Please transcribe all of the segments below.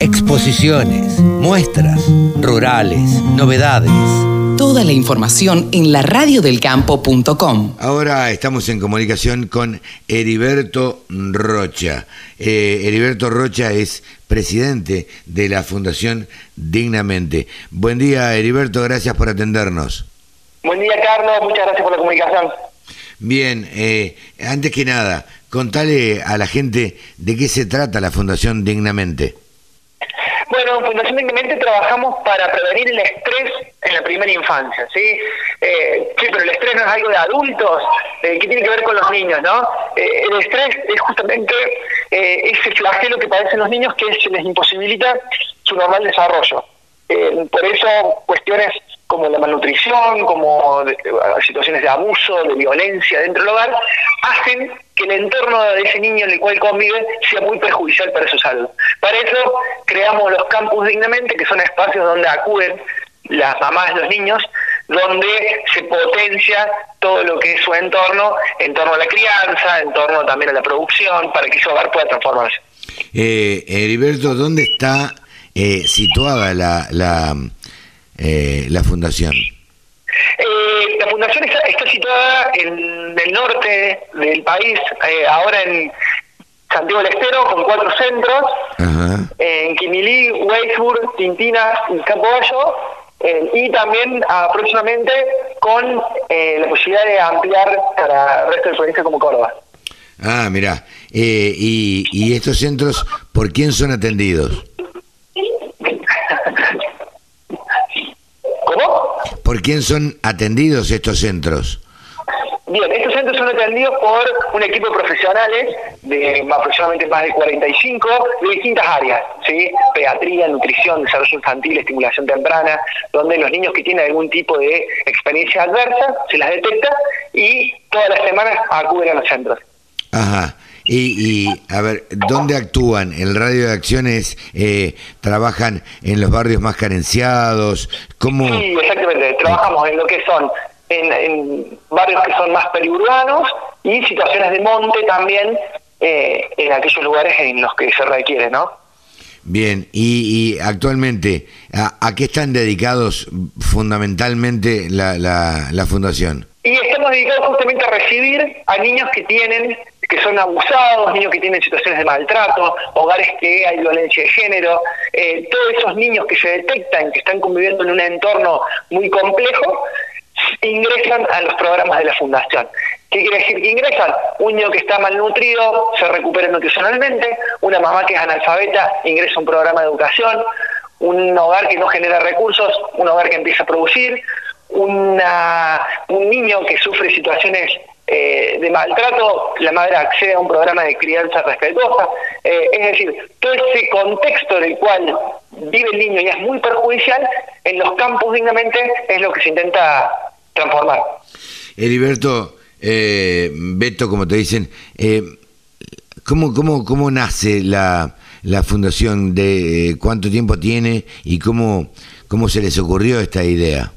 Exposiciones, muestras, rurales, novedades. Toda la información en la radiodelcampo.com. Ahora estamos en comunicación con Heriberto Rocha. Eh, Heriberto Rocha es presidente de la Fundación Dignamente. Buen día, Heriberto, gracias por atendernos. Buen día, Carlos, muchas gracias por la comunicación. Bien, eh, antes que nada, contale a la gente de qué se trata la Fundación Dignamente. Bueno, en Fundación Dignamente trabajamos para prevenir el estrés en la primera infancia, ¿sí? Eh, sí, pero el estrés no es algo de adultos, eh, que tiene que ver con los niños, ¿no? Eh, el estrés es justamente eh, ese flagelo que padecen los niños que se les imposibilita su normal desarrollo. por eso cuestiones como la malnutrición, como situaciones de abuso, de violencia dentro del hogar, hacen que el entorno de ese niño en el cual convive sea muy perjudicial para su salud. Para eso creamos los campus dignamente, que son espacios donde acuden las mamás los niños, donde se potencia todo lo que es su entorno, en torno a la crianza, en torno también a la producción, para que ese hogar pueda transformarse. Eh, Heriberto, ¿dónde está eh, situada la, la, eh, la fundación? Eh, la fundación está, situada en el norte del país, eh, ahora en Santiago del Estero, con cuatro centros, en Quimilí, Weisburg, Tintina y Campo eh, y también próximamente con la posibilidad de ampliar para el resto del provincia como Córdoba. Ah, mira. y, ¿Y estos centros por quién son atendidos? ¿Por quién son atendidos estos centros? Bien, estos centros son atendidos por un equipo de profesionales de aproximadamente más de 45 de distintas áreas, ¿sí? Pediatría, nutrición, desarrollo infantil, estimulación temprana, donde los niños que tienen algún tipo de experiencia adversa se las detecta y todas las semanas acuden a los centros. Ajá. Y, y, a ver, ¿dónde actúan? ¿El radio de acciones eh, trabajan en los barrios más carenciados? ¿Cómo? Sí, exactamente. Trabajamos en lo que son, en, barrios que son más periurbanos y situaciones de monte también eh, en aquellos lugares en los que se requiere, ¿no? Bien, y, y actualmente, ¿a, qué están dedicados fundamentalmente la, la, la fundación? Y estamos dedicados justamente a recibir a niños que tienen que son abusados, niños que tienen situaciones de maltrato, hogares que hay violencia de género, eh, todos esos niños que se detectan que están conviviendo en un entorno muy complejo, ingresan a los programas de la fundación. ¿Qué quiere decir que ingresan? Un niño que está malnutrido se recupera nutricionalmente, una mamá que es analfabeta ingresa a un programa de educación, un hogar que no genera recursos, un hogar que empieza a producir, una, un niño que sufre situaciones eh, de maltrato, la madre accede a un programa de crianza respetuosa. Eh, es decir, todo ese contexto en el cual vive el niño y es muy perjudicial, en los campos dignamente es lo que se intenta transformar. Heriberto, eh, Beto, como te dicen, eh, ¿cómo, cómo, ¿cómo nace la, la fundación? de ¿Cuánto tiempo tiene y cómo, cómo se les ocurrió esta idea?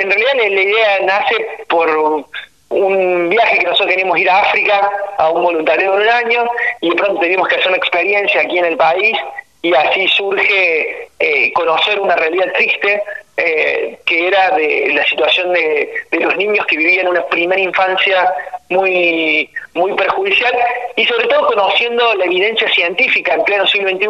En realidad la idea nace por un viaje que nosotros queríamos ir a África a un voluntariado de un año y de pronto teníamos que hacer una experiencia aquí en el país y así surge eh, conocer una realidad triste eh, que era de la situación de, de, los niños que vivían una primera infancia muy muy perjudicial y sobre todo conociendo la evidencia científica en pleno siglo XXI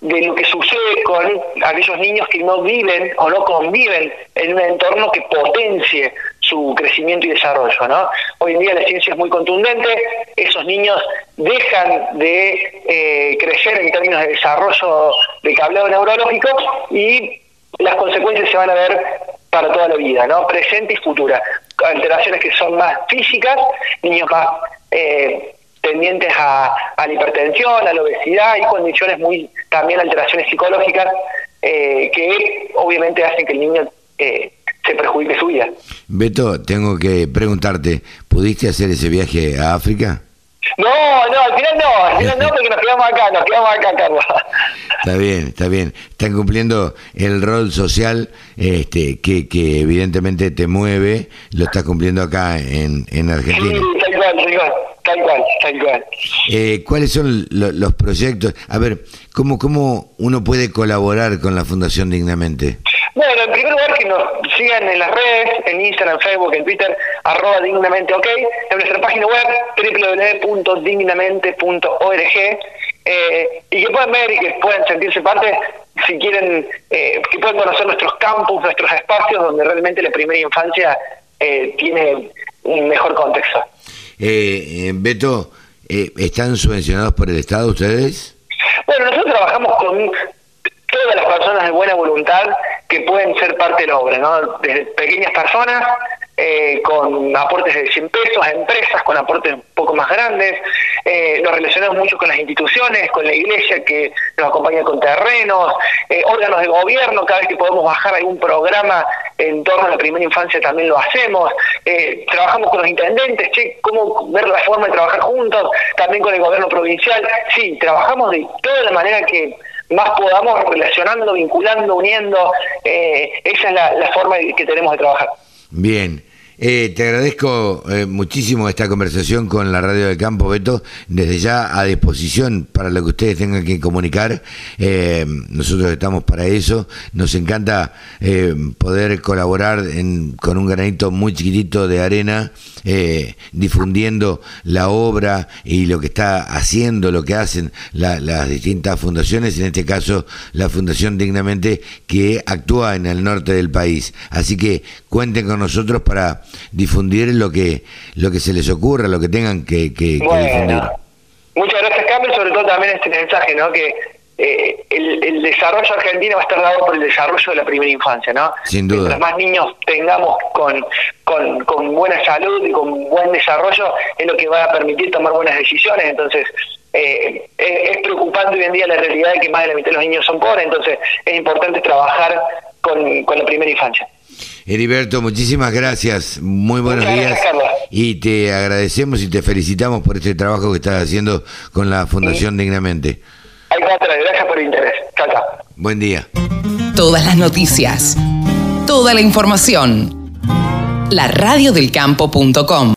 de lo que sucede con aquellos niños que no viven o no conviven en un entorno que potencie su crecimiento y desarrollo. ¿no? Hoy en día la ciencia es muy contundente, esos niños dejan de eh, crecer en términos de desarrollo de cableado neurológico y las consecuencias se van a ver para toda la vida, ¿no? presente y futura. Alteraciones que son más físicas, niños más eh, tendientes a, la hipertensión, a la obesidad y condiciones muy, también alteraciones psicológicas eh, que obviamente hacen que el niño eh, se perjudique su vida. Beto, tengo que preguntarte, ¿pudiste hacer ese viaje a África? No, no, al final no, al final no, porque nos quedamos acá, nos quedamos acá, Carlos. Está bien, está bien. Están cumpliendo el rol social este, que, que evidentemente te mueve, lo estás cumpliendo acá en, en Argentina. Sí, tal cual, tal cual. Tal cual, tal cual. Eh, ¿Cuáles son los proyectos? A ver, ¿cómo, ¿cómo uno puede colaborar con la Fundación Dignamente? Bueno, en primer lugar que nos sigan en las redes, en Instagram, Facebook, en Twitter, arroba dignamente ok, en nuestra página web www.dignamente.org eh, y que puedan ver y que puedan sentirse parte, si quieren, eh, que puedan conocer nuestros campus, nuestros espacios donde realmente la primera infancia eh, tiene un mejor contexto. Eh, Beto, ¿están subvencionados por el Estado ustedes? Bueno, nosotros trabajamos con todas las personas de buena voluntad que pueden ser parte de la obra, ¿no? Desde pequeñas personas eh, con aportes de 100 pesos a empresas, con aportes un poco más grandes. Eh, nos relacionamos mucho con las instituciones, con la iglesia que nos acompaña con terrenos, eh, órganos de gobierno, cada vez que podemos bajar algún programa en torno a la primera infancia también lo hacemos. trabajamos con los intendentes, che, cómo ver la forma de trabajar juntos, también con el gobierno provincial. Sí, trabajamos de toda la manera que más podamos relacionando, vinculando, uniendo. esa es la, la forma que tenemos de trabajar. Bien. Eh, te agradezco eh, muchísimo esta conversación con la Radio del Campo, Beto. Desde ya a disposición para lo que ustedes tengan que comunicar. Eh, nosotros estamos para eso. Nos encanta poder colaborar con un granito muy chiquitito de arena, difundiendo la obra y lo que está haciendo, lo que hacen las distintas fundaciones, en este caso la Fundación Dignamente, que actúa en el norte del país. Así que cuenten con nosotros para difundir lo que lo que se les ocurra, lo que tengan que, que, difundir. Muchas gracias, Carmen, sobre todo también este mensaje, ¿no? Que eh, el, desarrollo argentino va a estar dado por el desarrollo de la primera infancia, ¿no? Sin duda. Mientras más niños tengamos con, con, con buena salud y con buen desarrollo, es lo que va a permitir tomar buenas decisiones. Entonces, eh, es preocupante hoy en día la realidad de que más de la mitad de los niños son pobres, entonces es importante trabajar con, con la primera infancia. Heriberto, muchísimas gracias, muy buenos días y te agradecemos y te felicitamos por este trabajo que estás haciendo con la Fundación Dignamente. gracias por el interés. Chao, chao. Buen día. Todas las noticias, toda la información. La radiodelcampo.com